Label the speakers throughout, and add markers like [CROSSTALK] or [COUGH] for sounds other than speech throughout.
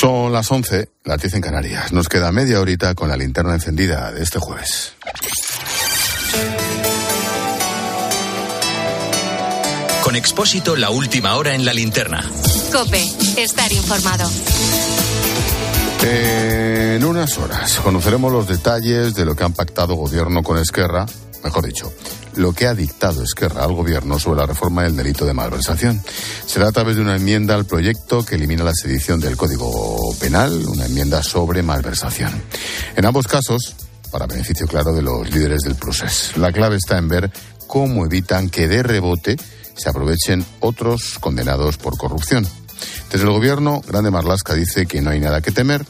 Speaker 1: Son las 11, las 10 en Canarias. Nos queda media horita con la linterna encendida de este jueves.
Speaker 2: Con Expósito, la última hora en la linterna.
Speaker 3: Cope, estar informado.
Speaker 1: En unas horas conoceremos los detalles de lo que han pactado gobierno con Esquerra, mejor dicho, lo que ha dictado Esquerra al gobierno sobre la reforma del delito de malversación. Será a través de una enmienda al proyecto que elimina la sedición del Código Penal, una enmienda sobre malversación. En ambos casos, para beneficio claro de los líderes del proceso. La clave está en ver cómo evitan que de rebote se aprovechen otros condenados por corrupción. Desde el gobierno, Grande Marlasca dice que no hay nada que temer,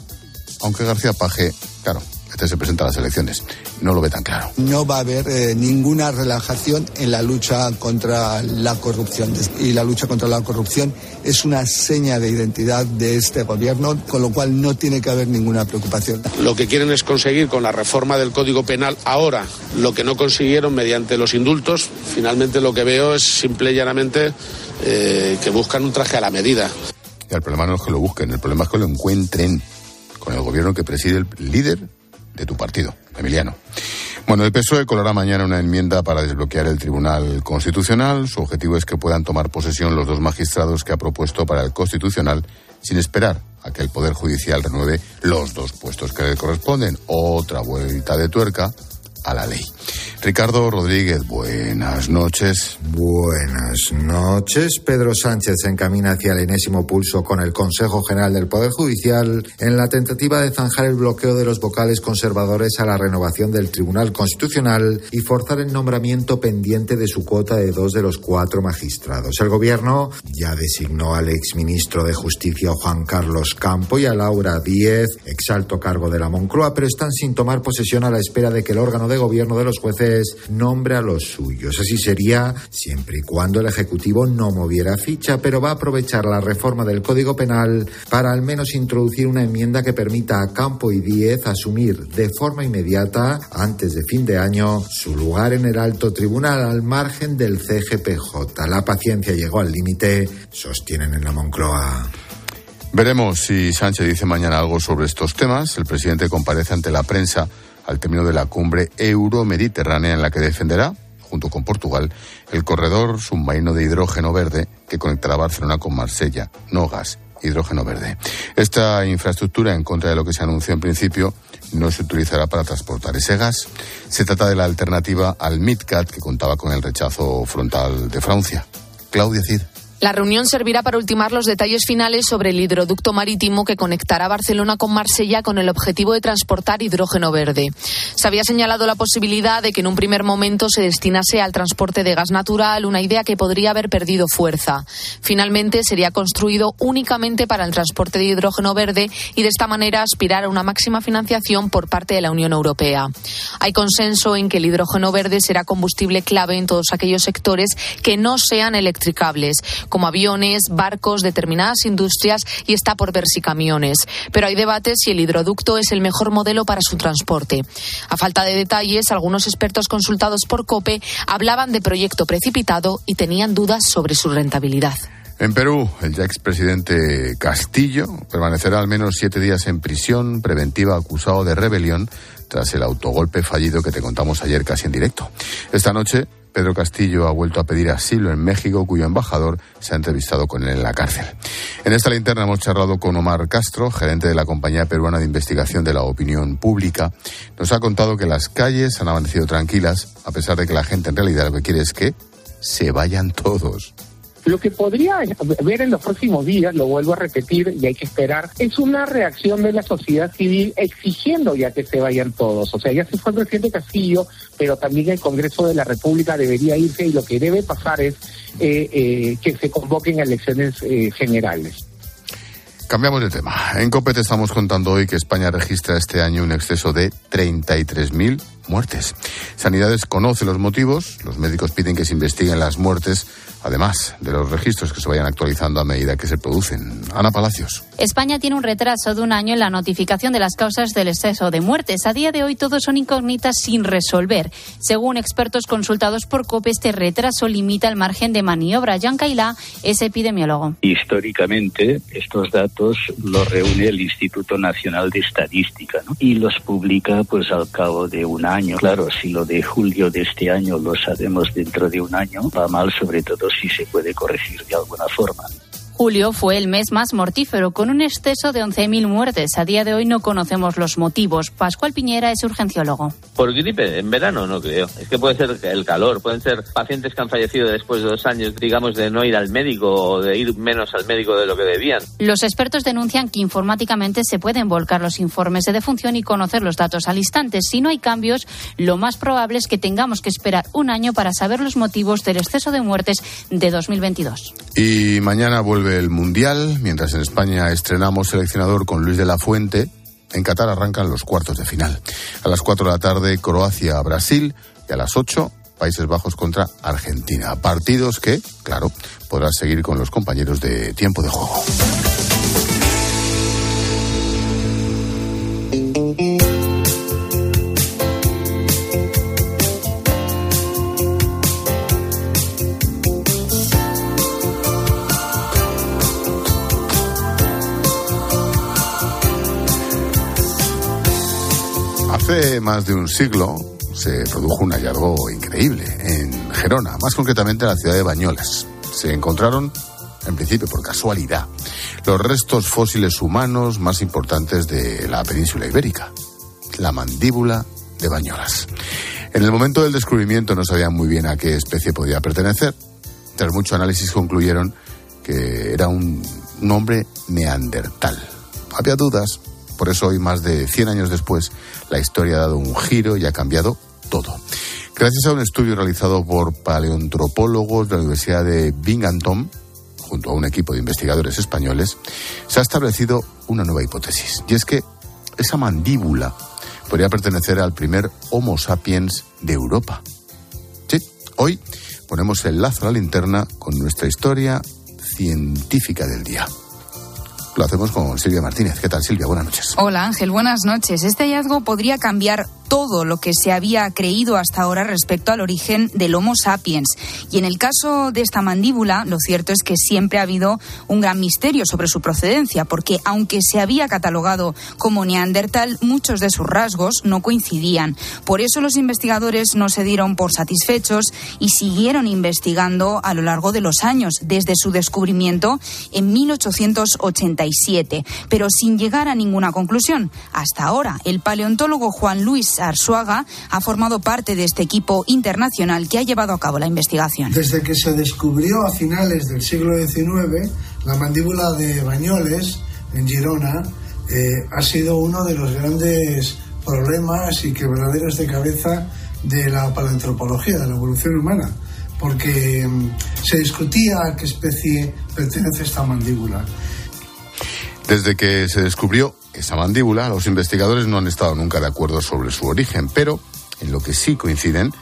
Speaker 1: aunque García Paje, claro, se presenta a las elecciones, no lo ve tan claro.
Speaker 4: No va a haber eh, ninguna relajación en la lucha contra la corrupción. Y la lucha contra la corrupción es una seña de identidad de este gobierno, con lo cual no tiene que haber ninguna preocupación.
Speaker 5: Lo que quieren es conseguir con la reforma del Código Penal ahora lo que no consiguieron mediante los indultos. Finalmente lo que veo es simple y llanamente eh, que buscan un traje a la medida.
Speaker 1: Y el problema no es que lo busquen, el problema es que lo encuentren con el gobierno que preside el líder de tu partido, Emiliano. Bueno, el PSOE colará mañana una enmienda para desbloquear el Tribunal Constitucional. Su objetivo es que puedan tomar posesión los dos magistrados que ha propuesto para el Constitucional sin esperar a que el Poder Judicial renueve los dos puestos que le corresponden. Otra vuelta de tuerca a la ley. Ricardo Rodríguez, buenas noches.
Speaker 6: Buenas noches. Pedro Sánchez se encamina hacia el enésimo pulso con el Consejo General del Poder Judicial en la tentativa de zanjar el bloqueo de los vocales conservadores a la renovación del Tribunal Constitucional y forzar el nombramiento pendiente de su cuota de dos de los cuatro magistrados. El Gobierno ya designó al exministro de Justicia Juan Carlos Campo y a Laura Díez, exalto cargo de la Moncloa, pero están sin tomar posesión a la espera de que el órgano de gobierno de los jueces nombre a los suyos. Así sería siempre y cuando el Ejecutivo no moviera ficha, pero va a aprovechar la reforma del Código Penal para al menos introducir una enmienda que permita a Campo y Díez asumir de forma inmediata, antes de fin de año, su lugar en el alto tribunal al margen del CGPJ. La paciencia llegó al límite, sostienen en la Moncloa.
Speaker 1: Veremos si Sánchez dice mañana algo sobre estos temas. El presidente comparece ante la prensa al término de la cumbre euromediterránea en la que defenderá, junto con Portugal, el corredor submarino de hidrógeno verde que conectará Barcelona con Marsella, no gas, hidrógeno verde. Esta infraestructura, en contra de lo que se anunció en principio, no se utilizará para transportar ese gas. Se trata de la alternativa al MidCat que contaba con el rechazo frontal de Francia. Claudia Cid.
Speaker 7: La reunión servirá para ultimar los detalles finales sobre el hidroducto marítimo que conectará Barcelona con Marsella con el objetivo de transportar hidrógeno verde. Se había señalado la posibilidad de que en un primer momento se destinase al transporte de gas natural, una idea que podría haber perdido fuerza. Finalmente sería construido únicamente para el transporte de hidrógeno verde y de esta manera aspirar a una máxima financiación por parte de la Unión Europea. Hay consenso en que el hidrógeno verde será combustible clave en todos aquellos sectores que no sean electricables como aviones, barcos, determinadas industrias y está por ver si camiones. Pero hay debates si el hidroducto es el mejor modelo para su transporte. A falta de detalles, algunos expertos consultados por COPE hablaban de proyecto precipitado y tenían dudas sobre su rentabilidad.
Speaker 1: En Perú, el ya expresidente Castillo permanecerá al menos siete días en prisión preventiva acusado de rebelión tras el autogolpe fallido que te contamos ayer casi en directo. Esta noche, Pedro Castillo ha vuelto a pedir asilo en México, cuyo embajador se ha entrevistado con él en la cárcel. En esta linterna hemos charlado con Omar Castro, gerente de la Compañía Peruana de Investigación de la Opinión Pública. Nos ha contado que las calles han amanecido tranquilas, a pesar de que la gente en realidad lo que quiere es que se vayan todos.
Speaker 8: Lo que podría ver en los próximos días, lo vuelvo a repetir y hay que esperar, es una reacción de la sociedad civil exigiendo ya que se vayan todos. O sea, ya se fue el presidente Castillo, pero también el Congreso de la República debería irse y lo que debe pasar es eh, eh, que se convoquen elecciones eh, generales.
Speaker 1: Cambiamos de tema. En COPE te estamos contando hoy que España registra este año un exceso de 33.000 muertes. Sanidades conoce los motivos, los médicos piden que se investiguen las muertes además de los registros que se vayan actualizando a medida que se producen. Ana Palacios.
Speaker 9: España tiene un retraso de un año en la notificación de las causas del exceso de muertes. A día de hoy todos son incógnitas sin resolver. Según expertos consultados por COPE, este retraso limita el margen de maniobra. Jan Cailá es epidemiólogo.
Speaker 10: Históricamente, estos datos los reúne el Instituto Nacional de Estadística y los publica pues al cabo de un año. Claro, si lo de julio de este año lo sabemos dentro de un año, va mal sobre todo si se puede corregir de alguna forma.
Speaker 9: Julio fue el mes más mortífero, con un exceso de 11.000 muertes. A día de hoy no conocemos los motivos. Pascual Piñera es urgenciólogo.
Speaker 11: Por gripe, en verano no creo. Es que puede ser el calor, pueden ser pacientes que han fallecido después de dos años, digamos, de no ir al médico o de ir menos al médico de lo que debían.
Speaker 9: Los expertos denuncian que informáticamente se pueden volcar los informes de defunción y conocer los datos al instante. Si no hay cambios, lo más probable es que tengamos que esperar un año para saber los motivos del exceso de muertes de 2022.
Speaker 1: Y mañana vuelve Mundial, mientras en España estrenamos seleccionador con Luis de la Fuente. En Qatar arrancan los cuartos de final. A las 4 de la tarde, Croacia-Brasil y a las 8, Países Bajos contra Argentina. Partidos que, claro, podrás seguir con los compañeros de tiempo de juego. Más de un siglo se produjo un hallazgo increíble en Gerona, más concretamente en la ciudad de Bañolas. Se encontraron, en principio por casualidad, los restos fósiles humanos más importantes de la península ibérica, la mandíbula de Bañolas. En el momento del descubrimiento no sabían muy bien a qué especie podía pertenecer. Tras mucho análisis concluyeron que era un nombre neandertal. Había dudas, por eso hoy, más de 100 años después, la historia ha dado un giro y ha cambiado todo. Gracias a un estudio realizado por paleontropólogos de la Universidad de Binghamton, junto a un equipo de investigadores españoles, se ha establecido una nueva hipótesis. Y es que esa mandíbula podría pertenecer al primer Homo sapiens de Europa. Hoy ponemos el lazo a la linterna con nuestra historia científica del día. Lo hacemos con Silvia Martínez. ¿Qué tal, Silvia? Buenas noches.
Speaker 12: Hola, Ángel. Buenas noches. Este hallazgo podría cambiar todo lo que se había creído hasta ahora respecto al origen del Homo sapiens. Y en el caso de esta mandíbula, lo cierto es que siempre ha habido un gran misterio sobre su procedencia, porque aunque se había catalogado como neandertal, muchos de sus rasgos no coincidían. Por eso los investigadores no se dieron por satisfechos y siguieron investigando a lo largo de los años, desde su descubrimiento en 1887, pero sin llegar a ninguna conclusión. Hasta ahora, el paleontólogo Juan Luis Arzuaga ha formado parte de este equipo internacional que ha llevado a cabo la investigación.
Speaker 13: Desde que se descubrió a finales del siglo XIX la mandíbula de Bañoles en Girona, eh, ha sido uno de los grandes problemas y quebraderos de cabeza de la paleontropología, de la evolución humana, porque mm, se discutía a qué especie pertenece esta mandíbula.
Speaker 1: Desde que se descubrió esa mandíbula, los investigadores no han estado nunca de acuerdo sobre su origen, pero en lo que sí coinciden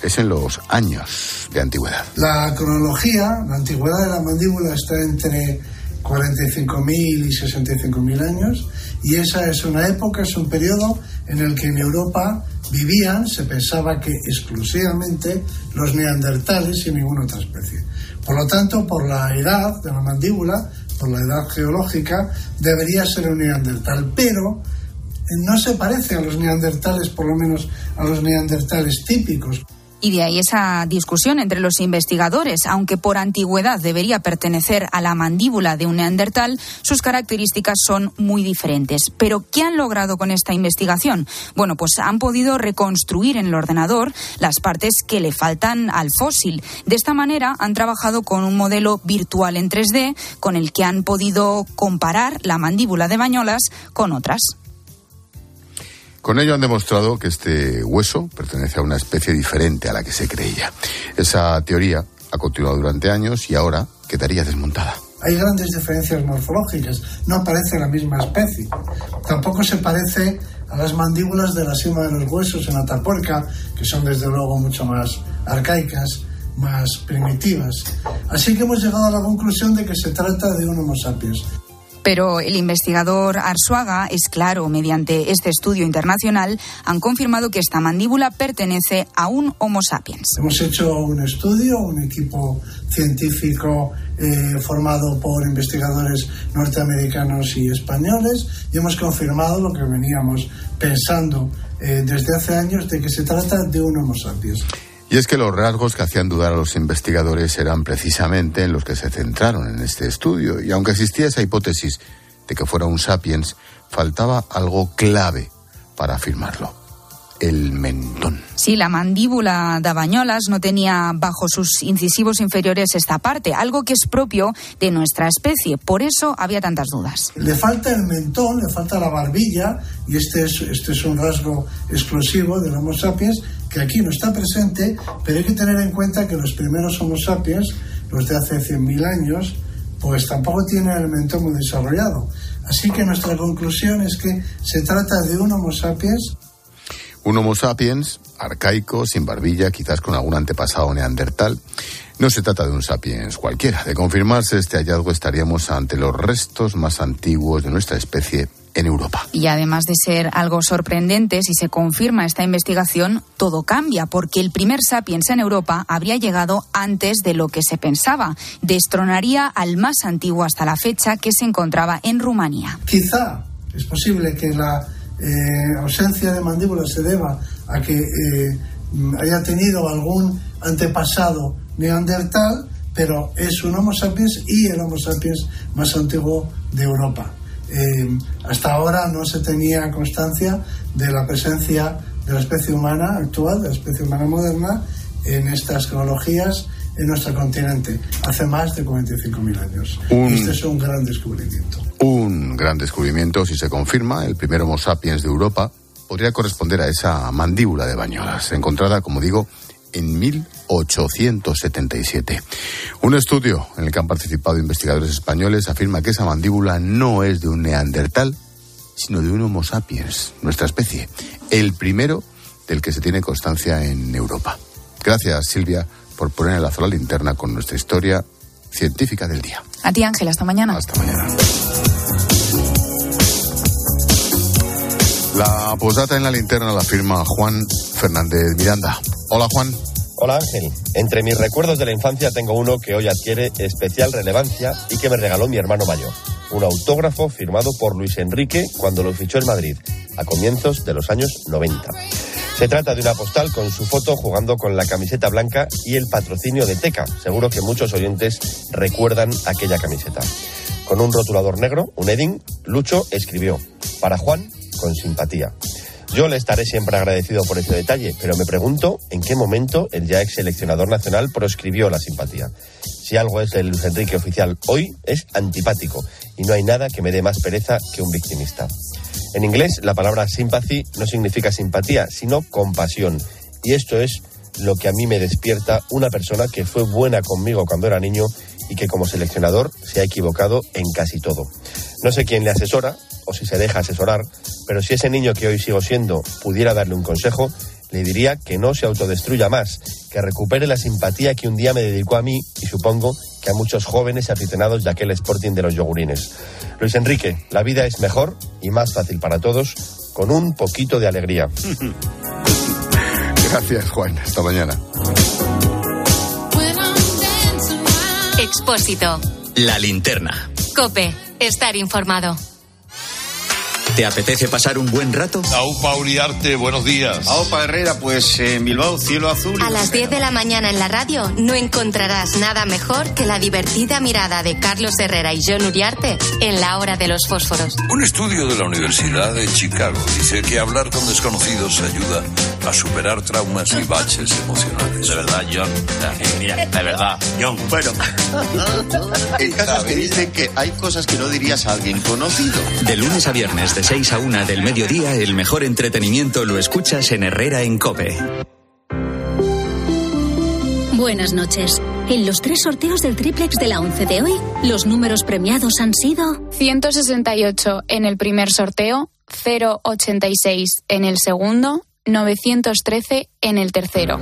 Speaker 1: es en los años de antigüedad.
Speaker 13: La cronología, la antigüedad de la mandíbula está entre 45.000 y 65.000 años y esa es una época, es un periodo en el que en Europa vivían, se pensaba que exclusivamente los neandertales y ninguna otra especie. Por lo tanto, por la edad de la mandíbula, por la edad geológica, debería ser un neandertal, pero no se parece a los neandertales, por lo menos a los neandertales típicos.
Speaker 12: Y de ahí esa discusión entre los investigadores. Aunque por antigüedad debería pertenecer a la mandíbula de un neandertal, sus características son muy diferentes. Pero, ¿qué han logrado con esta investigación? Bueno, pues han podido reconstruir en el ordenador las partes que le faltan al fósil. De esta manera han trabajado con un modelo virtual en 3D con el que han podido comparar la mandíbula de Bañolas con otras.
Speaker 1: Con ello han demostrado que este hueso pertenece a una especie diferente a la que se creía. Esa teoría ha continuado durante años y ahora quedaría desmontada.
Speaker 13: hay grandes diferencias morfológicas, no parece la misma especie. Tampoco se parece a las mandíbulas de la cima de los huesos en Atapuerca, que son desde luego mucho más arcaicas, más primitivas. Así que hemos llegado a la conclusión de que se trata de un Homo sapiens.
Speaker 12: Pero el investigador Arsuaga es claro, mediante este estudio internacional han confirmado que esta mandíbula pertenece a un Homo sapiens.
Speaker 13: Hemos hecho un estudio, un equipo científico eh, formado por investigadores norteamericanos y españoles y hemos confirmado lo que veníamos pensando eh, desde hace años de que se trata de un Homo sapiens.
Speaker 1: Y es que los rasgos que hacían dudar a los investigadores eran precisamente en los que se centraron en este estudio. Y aunque existía esa hipótesis de que fuera un sapiens, faltaba algo clave para afirmarlo. El mentón.
Speaker 12: Sí, la mandíbula de Bañolas no tenía bajo sus incisivos inferiores esta parte, algo que es propio de nuestra especie. Por eso había tantas dudas.
Speaker 13: Le falta el mentón, le falta la barbilla, y este es, este es un rasgo exclusivo del Homo sapiens que aquí no está presente, pero hay que tener en cuenta que los primeros Homo sapiens, los de hace 100.000 años, pues tampoco tienen el mentón muy desarrollado. Así que nuestra conclusión es que se trata de un Homo sapiens.
Speaker 1: Un Homo sapiens arcaico, sin barbilla, quizás con algún antepasado neandertal. No se trata de un sapiens cualquiera. De confirmarse este hallazgo estaríamos ante los restos más antiguos de nuestra especie en Europa.
Speaker 12: Y además de ser algo sorprendente, si se confirma esta investigación, todo cambia, porque el primer sapiens en Europa habría llegado antes de lo que se pensaba. Destronaría al más antiguo hasta la fecha, que se encontraba en Rumanía.
Speaker 13: Quizá es posible que la eh, ausencia de mandíbula se deba a que eh, haya tenido algún antepasado neandertal, pero es un Homo sapiens y el Homo sapiens más antiguo de Europa. Eh, hasta ahora no se tenía constancia de la presencia de la especie humana actual, de la especie humana moderna, en estas cronologías en nuestro continente, hace más de 45.000 años. Este es un gran descubrimiento.
Speaker 1: Un gran descubrimiento, si se confirma, el primer Homo sapiens de Europa podría corresponder a esa mandíbula de Bañolas, encontrada, como digo, en 1877. Un estudio en el que han participado investigadores españoles afirma que esa mandíbula no es de un neandertal, sino de un Homo sapiens, nuestra especie, el primero del que se tiene constancia en Europa. Gracias, Silvia, por poner el lazo a la linterna con nuestra historia científica del día.
Speaker 12: A ti, Ángel, hasta mañana.
Speaker 1: Hasta mañana. La posdata en la linterna la firma Juan Fernández Miranda. Hola, Juan.
Speaker 14: Hola Ángel, entre mis recuerdos de la infancia tengo uno que hoy adquiere especial relevancia y que me regaló mi hermano mayor. Un autógrafo firmado por Luis Enrique cuando lo fichó en Madrid, a comienzos de los años 90. Se trata de una postal con su foto jugando con la camiseta blanca y el patrocinio de Teca. Seguro que muchos oyentes recuerdan aquella camiseta. Con un rotulador negro, un Edding, Lucho escribió, para Juan, con simpatía. Yo le estaré siempre agradecido por ese detalle, pero me pregunto en qué momento el ya ex seleccionador nacional proscribió la simpatía. Si algo es el Luis Enrique oficial hoy, es antipático, y no hay nada que me dé más pereza que un victimista. En inglés, la palabra sympathy no significa simpatía, sino compasión, y esto es lo que a mí me despierta una persona que fue buena conmigo cuando era niño y que como seleccionador se ha equivocado en casi todo. No sé quién le asesora o si se deja asesorar, pero si ese niño que hoy sigo siendo pudiera darle un consejo, le diría que no se autodestruya más, que recupere la simpatía que un día me dedicó a mí y supongo que a muchos jóvenes aficionados de aquel Sporting de los yogurines. Luis Enrique, la vida es mejor y más fácil para todos con un poquito de alegría. [LAUGHS]
Speaker 1: Gracias, Juan. Hasta mañana.
Speaker 3: Expósito.
Speaker 2: La linterna.
Speaker 3: Cope. Estar informado.
Speaker 2: ¿Te apetece pasar un buen rato?
Speaker 15: Aupa Uriarte, buenos días.
Speaker 16: Aupa Herrera, pues en Bilbao, cielo azul.
Speaker 3: A las 10 de la mañana en la radio no encontrarás nada mejor que la divertida mirada de Carlos Herrera y John Uriarte en la hora de los fósforos.
Speaker 15: Un estudio de la Universidad de Chicago dice que hablar con desconocidos ayuda a superar traumas y baches emocionales.
Speaker 16: De verdad, John. Mira, de verdad, John. Bueno, el caso es que dicen que hay cosas que no dirías a alguien conocido.
Speaker 2: De lunes a viernes, de 6 a 1 del mediodía, el mejor entretenimiento lo escuchas en Herrera en Cope.
Speaker 17: Buenas noches. En los tres sorteos del triplex de la 11 de hoy, los números premiados han sido
Speaker 18: 168 en el primer sorteo, 086 en el segundo, 913 en el tercero.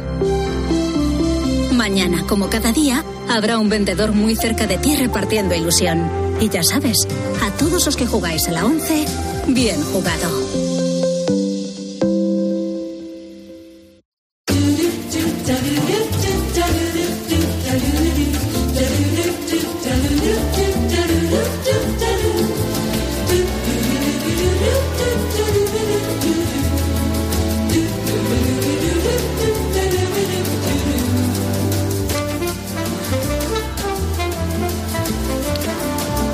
Speaker 17: Mañana, como cada día, habrá un vendedor muy cerca de ti repartiendo ilusión. Y ya sabes, a todos los que jugáis a la 11, bien jugado.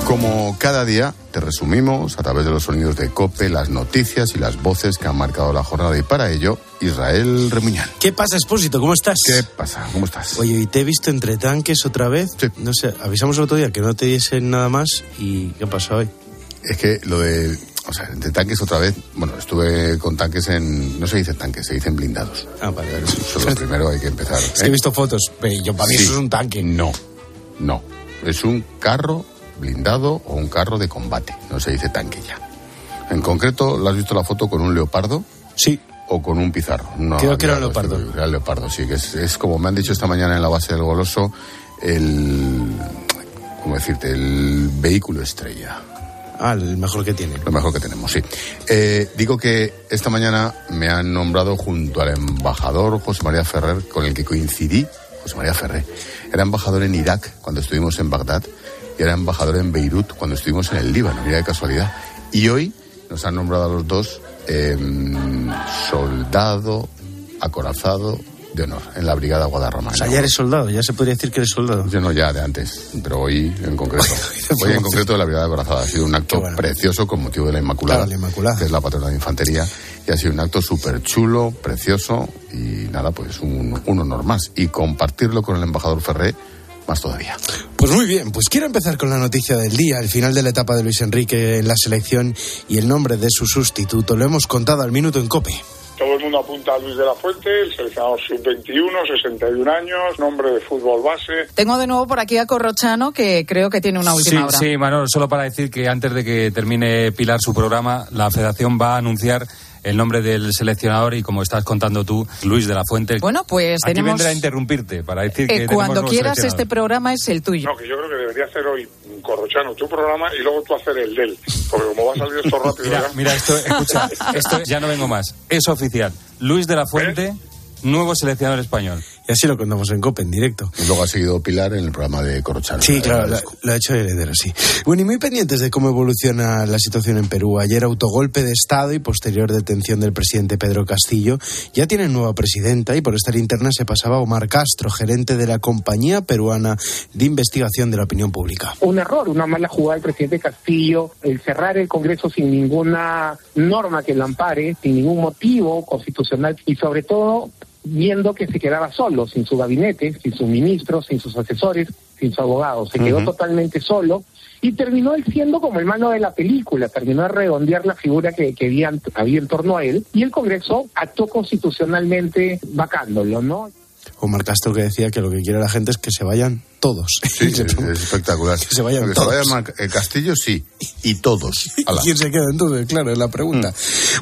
Speaker 1: Como cada día, te resumimos a través de los sonidos de COPE las noticias y las voces que han marcado la jornada. Y para ello, Israel Remuñán.
Speaker 19: ¿Qué pasa, Expósito? ¿Cómo estás?
Speaker 1: ¿Qué pasa? ¿Cómo estás?
Speaker 19: Oye, y te he visto entre tanques otra vez.
Speaker 1: Sí.
Speaker 19: No sé, avisamos el otro día que no te diesen nada más. ¿Y qué pasó hoy?
Speaker 1: Es que lo de. O sea, entre tanques otra vez. Bueno, estuve con tanques en. No se dice tanques, se dicen blindados.
Speaker 19: Ah, vale, vale.
Speaker 1: Eso es lo primero hay que empezar.
Speaker 19: Es que he visto fotos, pero yo para mí
Speaker 1: Sí.
Speaker 19: eso es un tanque.
Speaker 1: No, no. Es un carro blindado o un carro de combate. No se dice tanque ya. En concreto, ¿lo has visto la foto con un leopardo?
Speaker 19: Sí.
Speaker 1: ¿O con un pizarro? No,
Speaker 19: Creo que era
Speaker 1: lo
Speaker 19: leopardo.
Speaker 1: estoy- Era leopardo, sí. Que es, es como me han dicho esta mañana en la base del Goloso, el. ¿Cómo decirte? El vehículo estrella.
Speaker 19: Ah, el mejor que tiene.
Speaker 1: Lo mejor que tenemos, sí. Eh, digo que esta mañana me han nombrado junto al embajador José María Ferrer, con el que coincidí, José María Ferrer. Era embajador en Irak cuando estuvimos en Bagdad y era embajador en Beirut cuando estuvimos en el Líbano, mira de casualidad. Y hoy nos han nombrado a los dos eh, soldado acorazado de honor en la Brigada Guadarrama.
Speaker 19: O sea, ya eres soldado, ya se podría decir que eres soldado.
Speaker 1: Yo no, ya de antes, pero hoy en concreto. hoy en concreto de la Brigada Acorazada. Ha sido un acto precioso con motivo de la Inmaculada,
Speaker 19: Claro, la Inmaculada.
Speaker 1: que es la patrona de infantería. Y ha sido un acto súper chulo, precioso y nada, pues un, un honor más. Y compartirlo con el embajador Ferré, más todavía.
Speaker 19: Pues muy bien, pues quiero empezar con la noticia del día, el final de la etapa de Luis Enrique en la selección y el nombre de su sustituto. Lo hemos contado al minuto en COPE.
Speaker 20: Todo el mundo apunta a Luis de la Fuente, el seleccionador sub-21, 61 años, nombre de fútbol base.
Speaker 21: Tengo de nuevo por aquí a Corrochano, que creo que tiene una última
Speaker 22: sí,
Speaker 21: hora.
Speaker 22: Sí, Manuel, solo para decir que antes de que termine Pilar su programa, la Federación va a anunciar el nombre del seleccionador y como estás contando tú, Luis de la Fuente.
Speaker 21: Bueno, pues
Speaker 22: Aquí
Speaker 21: tenemos...
Speaker 22: vendré a interrumpirte para decir que
Speaker 21: eh,
Speaker 22: tenemos
Speaker 21: cuando quieras este programa es el tuyo.
Speaker 20: No, que yo creo que debería hacer hoy Corrochano tu programa y luego tú hacer el de él. Porque como va a salir esto rápido
Speaker 22: Mira,
Speaker 20: ya...
Speaker 22: mira, esto, escucha, [LAUGHS] esto ya no vengo más. Es oficial. Luis de la Fuente, nuevo seleccionador español.
Speaker 19: Y así lo contamos en COPE, en directo.
Speaker 1: Y luego ha seguido Pilar en el programa de Corrochano.
Speaker 19: Sí, claro, lo, ha hecho heredero, sí. Bueno, y muy pendientes de cómo evoluciona la situación en Perú. Ayer autogolpe de Estado y posterior detención del presidente Pedro Castillo. Ya tienen nueva presidenta y por esta linterna se pasaba Omar Castro, gerente de la Compañía Peruana de Investigación de la Opinión Pública.
Speaker 8: un error, una mala jugada del presidente Castillo, el cerrar el Congreso sin ninguna norma que lo ampare, sin ningún motivo constitucional y sobre todo viendo que se quedaba solo, sin su gabinete, sin sus ministros, sin sus asesores, sin su abogado. Se quedó totalmente solo y terminó él siendo como el mano de la película, terminó de redondear la figura que, que había, había en torno a él y el Congreso actuó constitucionalmente vacándolo, ¿no?
Speaker 19: Omar Castro que decía que lo que quiere la gente es que se vayan todos.
Speaker 1: Sí, [LAUGHS] es, es espectacular.
Speaker 19: Que se vayan
Speaker 1: Que se
Speaker 19: todos.
Speaker 1: vayan Mar- eh, Castillo, sí. Y todos. [LAUGHS] Ala.
Speaker 19: ¿Quién se queda entonces? Claro, es la pregunta.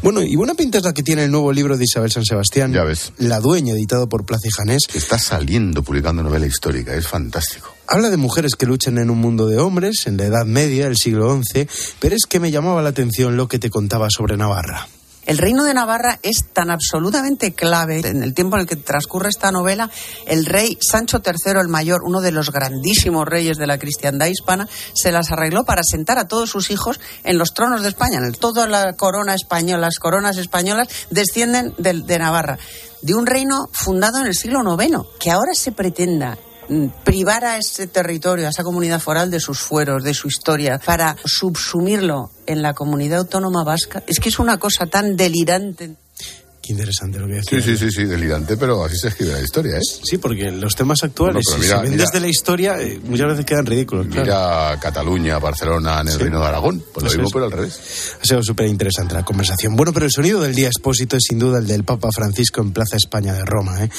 Speaker 19: Bueno, y buena pinta es la que tiene el nuevo libro de Isabel San Sebastián.
Speaker 1: Ya ves.
Speaker 19: La dueña, editado por Plaza y Janés.
Speaker 1: Está saliendo publicando novela histórica, es fantástico.
Speaker 19: Habla de mujeres que luchan en un mundo de hombres, en la Edad Media, el siglo XI, pero es que me llamaba la atención lo que te contaba sobre Navarra.
Speaker 23: El reino de Navarra es tan absolutamente clave en el tiempo en el que transcurre esta novela. El rey Sancho III el Mayor, uno de los grandísimos reyes de la cristiandad hispana, se las arregló para sentar a todos sus hijos en los tronos de España. En Toda la corona española, las coronas españolas descienden del- de, Navarra, de un reino fundado en el siglo IX, que ahora se pretenda privar a ese territorio, a esa comunidad foral de sus fueros, de su historia, para subsumirlo en la comunidad autónoma vasca, es que es una cosa tan delirante.
Speaker 19: Qué interesante lo que
Speaker 1: Sí,
Speaker 19: decía.
Speaker 1: sí, sí, sí, delirante, pero así se escribe la historia, ¿eh?
Speaker 19: Sí, porque los temas actuales,
Speaker 1: Bueno,
Speaker 19: si se ven
Speaker 1: mira.
Speaker 19: desde la historia, eh, muchas veces quedan ridículos. claro.
Speaker 1: Mira Cataluña, Barcelona, en el
Speaker 19: Sí.
Speaker 1: Reino de Aragón. Pues lo mismo, pero al revés.
Speaker 19: Ha sido súper interesante la conversación. Bueno, pero el sonido del día expósito es sin duda el del Papa Francisco en Plaza España de Roma, ¿eh?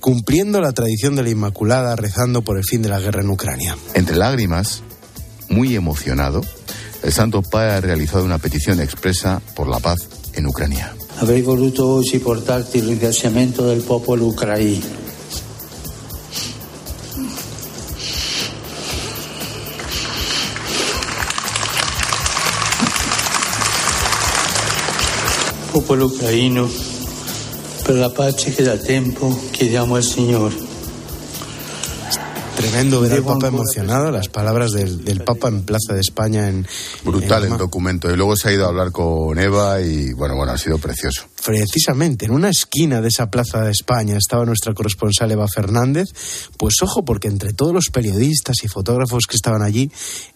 Speaker 19: cumpliendo la tradición de la Inmaculada, rezando por el fin de la guerra en Ucrania.
Speaker 1: Entre lágrimas, muy emocionado, el Santo Padre ha realizado una petición expresa por la paz en Ucrania.
Speaker 24: Avrei voluto oggi portarti il ringraziamento del popolo ucraino. Popolo ucraino, per la pace che da tempo chiediamo al Signore.
Speaker 19: Tremendo ver al Papa emocionado, las palabras del, del Papa en Plaza de España en...
Speaker 1: Brutal
Speaker 19: en
Speaker 1: el documento. Y luego se ha ido a hablar con Eva y, bueno, bueno, ha sido precioso.
Speaker 19: Precisamente en una esquina de esa Plaza de España estaba nuestra corresponsal Eva Fernández. Pues ojo, porque entre todos los periodistas y fotógrafos que estaban allí,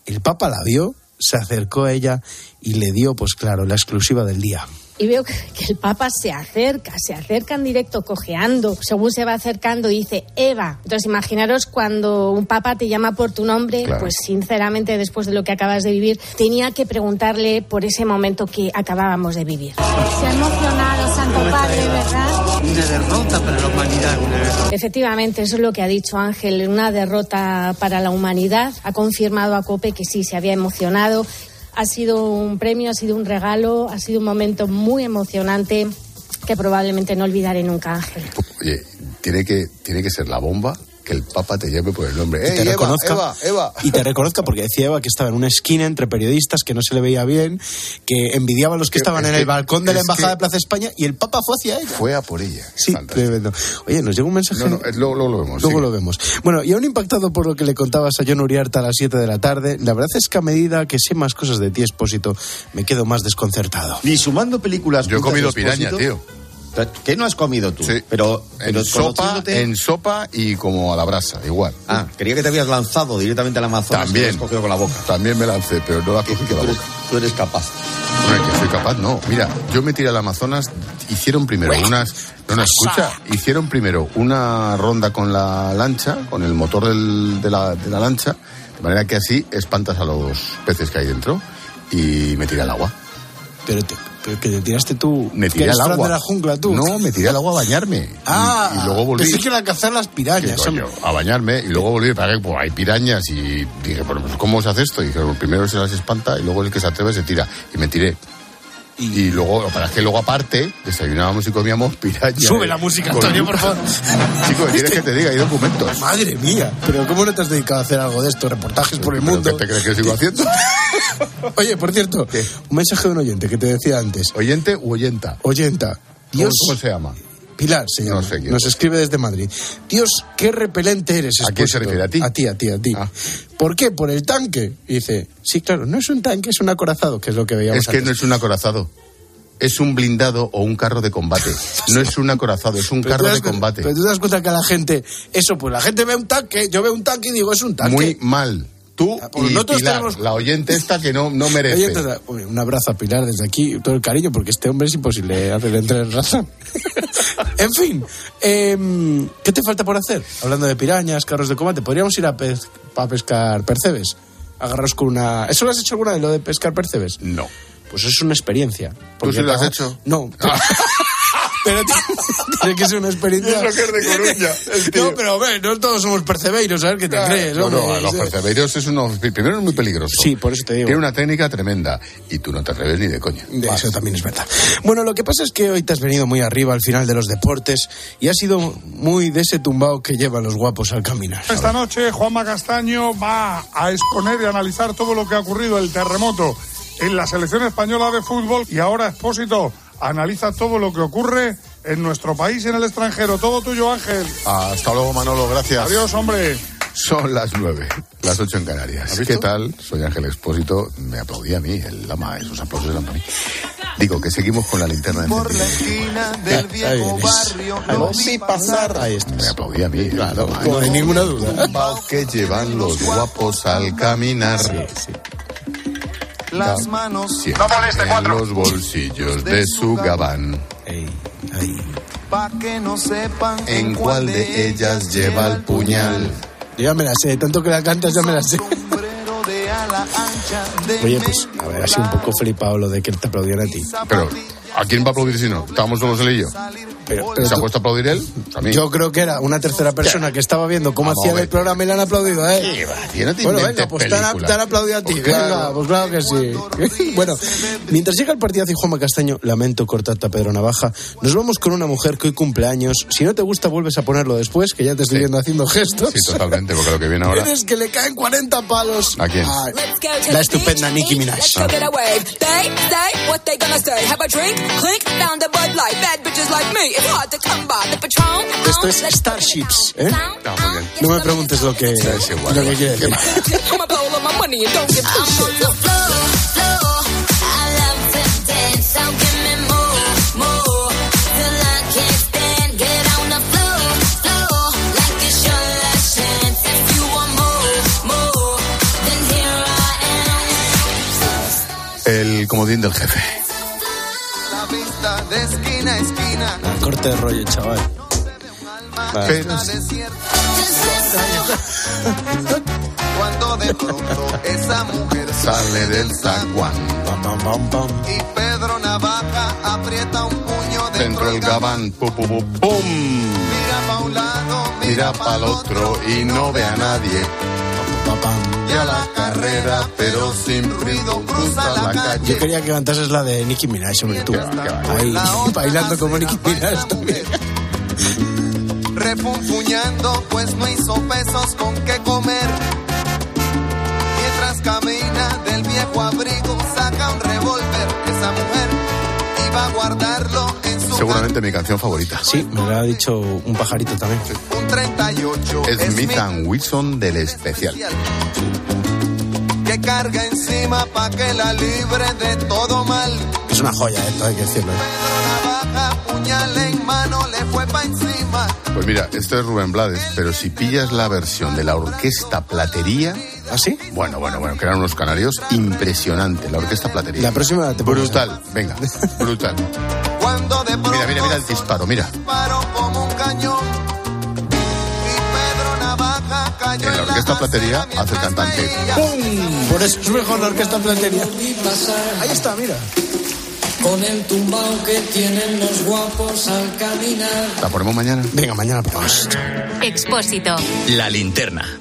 Speaker 19: el Papa la vio, se acercó a ella y le dio, pues claro, la exclusiva del día.
Speaker 25: Y veo que el Papa se acerca, se acerca en directo cojeando. Según se va acercando, dice Eva. Entonces, imaginaros cuando un Papa te llama por tu nombre,
Speaker 1: Claro.
Speaker 25: pues sinceramente, después de lo que acabas de vivir, tenía que preguntarle por ese momento que acabábamos de vivir. Se ha emocionado, Santo Padre, ¿verdad?
Speaker 24: Una derrota para la humanidad, una derrota.
Speaker 25: Efectivamente, eso es lo que ha dicho Ángel, una derrota para la humanidad. Ha confirmado a Cope que sí, se había emocionado. Ha sido un premio, ha sido un regalo, ha sido un momento muy emocionante que probablemente no olvidaré nunca, Ángel.
Speaker 1: Oye, tiene que, tiene que ser la bomba que el Papa te llame por el nombre.
Speaker 19: Y
Speaker 1: ¡Ey,
Speaker 19: te
Speaker 1: Eva,
Speaker 19: reconozca,
Speaker 1: Eva, Eva!
Speaker 19: y te reconozca porque decía Eva que estaba en una esquina entre periodistas que no se le veía bien, que envidiaba a los que estaban
Speaker 1: es
Speaker 19: en
Speaker 1: que-
Speaker 19: el balcón de la embajada de Plaza España y el Papa fue hacia ella.
Speaker 1: Fue a por ella.
Speaker 19: Sí, tremendo. Oye, nos llega un mensaje.
Speaker 1: No, no, eh, luego, luego lo vemos.
Speaker 19: Luego lo vemos. Bueno, y aún impactado por lo que le contabas a John Uriarte a las 7 de la tarde, la verdad es que a medida que sé más cosas de ti, Expósito, me quedo más desconcertado.
Speaker 16: Ni sumando películas.
Speaker 1: Yo he comido piraña, tío.
Speaker 16: ¿Qué no has comido tú?
Speaker 1: Sí.
Speaker 16: Pero, pero
Speaker 1: En sopa,
Speaker 16: conociéndote-
Speaker 1: en sopa y como a la brasa, igual.
Speaker 16: Ah, quería que te habías lanzado directamente al Amazonas y lo
Speaker 1: También.
Speaker 16: has cogido con la boca.
Speaker 1: También me lancé, pero no la cogí con la
Speaker 16: eres,
Speaker 1: boca.
Speaker 16: tú eres capaz.
Speaker 1: Hombre, que soy capaz, no. Mira, yo me tiré al Amazonas, hicieron primero unas... No, no, escucha, hicieron primero una ronda con la lancha, con el motor del- de, la, de la lancha, de manera que así espantas a los peces que hay dentro y me tiré al agua.
Speaker 19: Pero, te- pero que te tiraste tú.
Speaker 1: Me tiré al agua.
Speaker 19: de la jungla tú.
Speaker 1: No, me tiré al agua a bañarme. Y-
Speaker 19: Ah,
Speaker 1: y, luego volví.
Speaker 19: Pensé que era a cazar las
Speaker 1: ¿Qué
Speaker 19: pirañas.
Speaker 1: coño? a bañarme y luego volví para que pues, hay pirañas y dije, bueno, pues ¿cómo se hace esto? Y dije, primero se las espanta y luego el que se atreve se tira. Y me tiré. Y, luego, para que luego aparte, desayunábamos y comíamos pirañas.
Speaker 19: Sube la música, Antonio, por favor.
Speaker 1: Chico, ¿quieres que te diga? Hay documentos.
Speaker 19: Madre mía, pero ¿cómo no te has dedicado a hacer algo de esto? Reportajes por el
Speaker 1: ¿Pero
Speaker 19: mundo.
Speaker 1: ¿Qué te crees que sigo haciendo? [LAUGHS]
Speaker 19: Oye, por cierto, un mensaje de un oyente que te decía antes.
Speaker 1: ¿Oyente u oyenta?
Speaker 19: Oyenta.
Speaker 1: ¿Cómo,
Speaker 19: Dios,
Speaker 1: cómo se llama?
Speaker 19: Pilar se llama.
Speaker 1: No sé quién
Speaker 19: Nos
Speaker 1: es.
Speaker 19: escribe desde Madrid. Dios, qué repelente eres.
Speaker 1: ¿A quién se refiere? ¿A ti?
Speaker 19: A ti, a ti, a ti.
Speaker 1: Ah.
Speaker 19: ¿Por qué? Por el tanque. Y dice, sí, claro, no es un tanque, es un acorazado, que es lo que veíamos
Speaker 1: Es que no es un acorazado. Es un blindado o un carro de combate. No es un acorazado, es un
Speaker 19: Pero
Speaker 1: carro de combate.
Speaker 19: Pero tú te das cuenta que la gente, eso, pues la gente ve un tanque, yo veo un tanque y digo, es un tanque.
Speaker 1: Muy mal. Tú y
Speaker 19: nosotros
Speaker 1: Pilar,
Speaker 19: tenemos-
Speaker 1: la oyente esta que no, no merece.
Speaker 19: Oye, un abrazo a Pilar desde aquí, todo el cariño, porque este hombre es imposible hacerle entrar en razón. [LAUGHS] en fin, em, ¿qué te falta por hacer? Hablando de pirañas, carros de combate, podríamos ir a, pez- a pescar percebes. Agarraros con una. ¿Eso lo has hecho alguna vez, lo de pescar percebes?
Speaker 1: No.
Speaker 19: Pues es una experiencia.
Speaker 1: ¿Tú sí lo has hecho?
Speaker 19: No. Pero [LAUGHS] tiene, [LAUGHS] tiene que ser una experiencia.
Speaker 1: Eso que es de Coruña, el tío.
Speaker 19: No, pero ve, no todos somos percebeiros, ¿sabes qué te crees?
Speaker 1: No,
Speaker 19: hombre?
Speaker 1: no, los percebeiros es uno. Primero es muy peligroso.
Speaker 19: Sí, por eso te digo.
Speaker 1: Tiene una técnica tremenda. Y tú no te atreves ni de coña.
Speaker 19: De Eso también es verdad. Bueno, lo que pasa es que hoy te has venido muy arriba al final de los deportes y has sido muy de ese tumbao que llevan los guapos al caminar.
Speaker 20: Esta noche Juanma Castaño va a exponer y analizar todo lo que ha ocurrido, el terremoto en la selección española de fútbol y ahora Expósito analiza todo lo que ocurre en nuestro país y en el extranjero. Todo tuyo, Ángel.
Speaker 1: Hasta luego, Manolo. Gracias.
Speaker 20: Adiós, hombre.
Speaker 1: Son las nueve, las ocho en Canarias. ¿Qué tal? Soy Ángel Expósito. Me aplaudí a mí, el lama, esos aplausos eran para mí. Digo que seguimos con la linterna
Speaker 26: Por la
Speaker 1: encendida.
Speaker 26: esquina [LAUGHS] del viejo barrio lo vi pasar.
Speaker 19: Ahí está.
Speaker 1: Me aplaudí a mí. Claro,
Speaker 19: No hay ninguna duda.
Speaker 1: que llevan los guapos al caminar.
Speaker 26: Las manos
Speaker 1: siempre en los bolsillos de su gabán.
Speaker 26: pa' que no sepan
Speaker 1: ¿En cuál de ellas lleva el puñal?
Speaker 19: Ya me la sé, tanto que la cantas ya me la sé. Oye, pues, a ver, ha sido un poco flipado lo de que te aplaudieran a ti.
Speaker 1: Pero, ¿a quién va a aplaudir si no? Estábamos solos él y yo.
Speaker 19: Pero,
Speaker 1: ¿Se ha puesto a aplaudir él? A mí.
Speaker 19: Yo creo que era una tercera persona que estaba viendo cómo
Speaker 1: Vamos a
Speaker 19: hacían
Speaker 1: ver.
Speaker 19: el programa y le han aplaudido a él.
Speaker 1: Tío, no te
Speaker 19: bueno,
Speaker 1: inventes
Speaker 19: venga, pues te han,
Speaker 1: películas.
Speaker 19: te han aplaudido a ti.
Speaker 1: Pues claro.
Speaker 19: Venga, pues claro que sí. [LAUGHS] bueno, mientras llega el partidazo y Juanma Castaño, lamento cortarte a Pedro Navaja, nos vamos con una mujer que hoy cumple años. Si no te gusta, vuelves a ponerlo después, que ya te estoy viendo haciendo gestos.
Speaker 1: Sí, totalmente, porque lo que viene ahora.
Speaker 19: Tienes que le caen 40 palos.
Speaker 1: ¿A quién?
Speaker 19: Ay, la estupenda Nicki Minaj.
Speaker 1: Ah.
Speaker 27: Get away. They say what they gonna say. Have a drink, clink, found a Bud Light. Bad bitches like me, it's hard to come by. The Patron.
Speaker 19: Esto es Starships, ¿eh? No me preguntes lo que, lo que quiere decir. [LAUGHS]
Speaker 27: I'ma blow all of my money and don't give two shits.
Speaker 1: El comodín del jefe.
Speaker 26: De esquina a esquina.
Speaker 19: Corte de rollo, chaval. Vale.
Speaker 1: Pero
Speaker 26: Cuando de pronto esa mujer
Speaker 1: sale del zaguán.
Speaker 26: y Pedro Navaja aprieta un puño
Speaker 1: Dentro del gabán. Pum, pum, pum, pum.
Speaker 26: Mira pa' un lado,
Speaker 1: Mira para el otro y no ve a nadie. Y a la carrera, pero sin ruido, cruza la
Speaker 19: Yo
Speaker 1: calle.
Speaker 19: quería que cantases la de Nicki Minaj, sobre tú. Ahí, bailando como Nicki Minaj también.
Speaker 26: refunfuñando, pues no hizo pesos con qué comer. Mientras camina del viejo abrigo, saca un revólver. Esa mujer iba a guardarlo en
Speaker 1: Seguramente mi canción favorita.
Speaker 19: Sí, me lo ha dicho un pajarito también.
Speaker 26: un 38.
Speaker 1: Smith and Wilson del especial.
Speaker 26: que carga encima pa' que la libre de todo mal.
Speaker 19: Es una joya esto, hay que decirlo. ¿eh?
Speaker 26: Navaja, puñal en mano, le fue pa' encima.
Speaker 1: Pues mira, esto es Rubén Blades, pero si pillas la versión de la orquesta Platería.
Speaker 19: ¿Ah, sí?
Speaker 1: Bueno, bueno, bueno, que eran unos canarios impresionante, la orquesta Platería.
Speaker 19: La próxima te
Speaker 1: Brutal, venga, [LAUGHS] brutal.
Speaker 26: Cuando de pronto
Speaker 1: Mira, mira, mira el disparo, mira.
Speaker 26: disparó como un cañón. Y Pedro Navaja cayó
Speaker 1: En la orquesta Platería hace el cantante.
Speaker 19: ¡Pum! Por eso es mejor la orquesta platería. Ahí está, mira.
Speaker 28: Con el tumbao que tienen los guapos al caminar.
Speaker 1: ¿La ponemos mañana?
Speaker 19: Venga, mañana ponemos.
Speaker 3: Expósito.
Speaker 2: La linterna.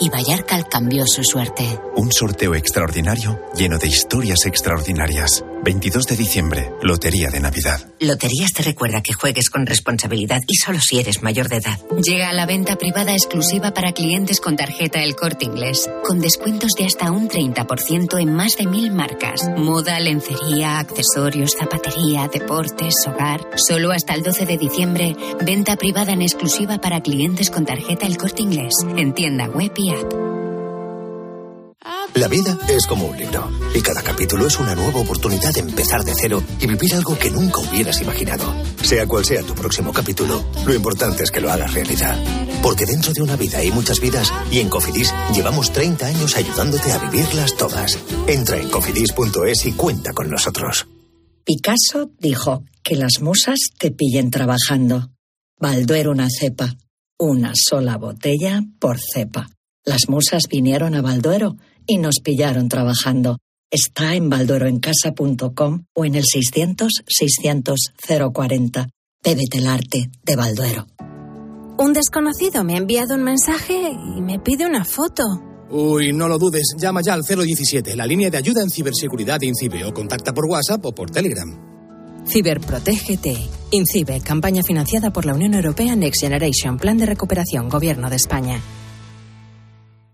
Speaker 29: y Vallarcal cambió su suerte.
Speaker 30: Un sorteo extraordinario lleno de historias extraordinarias. 22 de diciembre, Lotería de Navidad.
Speaker 29: Loterías te recuerda que juegues con responsabilidad y solo si eres mayor de edad. Llega a la venta privada exclusiva para clientes con tarjeta El Corte Inglés, con descuentos de hasta un 30% en más de mil marcas. Moda, lencería, accesorios, zapatería, deportes, hogar. Solo hasta el 12 de diciembre, venta privada en exclusiva para clientes con tarjeta El Corte Inglés, en tienda web y
Speaker 31: La vida es como un libro y cada capítulo es una nueva oportunidad de empezar de cero y vivir algo que nunca hubieras imaginado. Sea cual sea tu próximo capítulo, lo importante es que lo hagas realidad. Porque dentro de una vida hay muchas vidas y en Cofidis llevamos 30 años ayudándote a vivirlas todas. Entra en cofidis.es y cuenta con nosotros.
Speaker 32: Picasso dijo que las musas te pillen trabajando. Balduero una cepa. Una sola botella por cepa. Las musas vinieron a Balduero y nos pillaron trabajando. Está en baldueroencasa.com o en el 600-600-040. Bébete el arte de Balduero.
Speaker 33: Un desconocido me ha enviado un mensaje y me pide una foto.
Speaker 34: Uy, no lo dudes, llama ya al 017, la línea de ayuda en ciberseguridad de INCIBE, o contacta por WhatsApp o por Telegram.
Speaker 33: Ciberprotégete. INCIBE, campaña financiada por la Unión Europea Next Generation, Plan de Recuperación, Gobierno de España.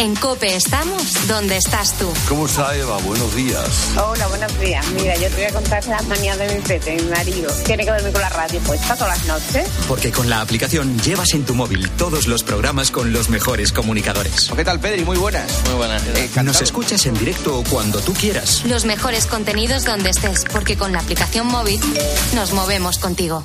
Speaker 3: En Cope estamos donde estás tú.
Speaker 35: ¿Cómo está Eva? Buenos días.
Speaker 36: Hola, buenos días. Mira, yo te voy a contar las manías de mi pete, mi marido. Tiene que dormir con la radio puesta todas las noches.
Speaker 2: Porque con la aplicación llevas en tu móvil todos los programas con los mejores comunicadores.
Speaker 37: ¿Qué tal, Pedri? Muy buenas.
Speaker 2: Muy buenas. Nos escuchas en directo cuando tú quieras.
Speaker 3: Los mejores contenidos donde estés, porque con la aplicación móvil nos movemos contigo.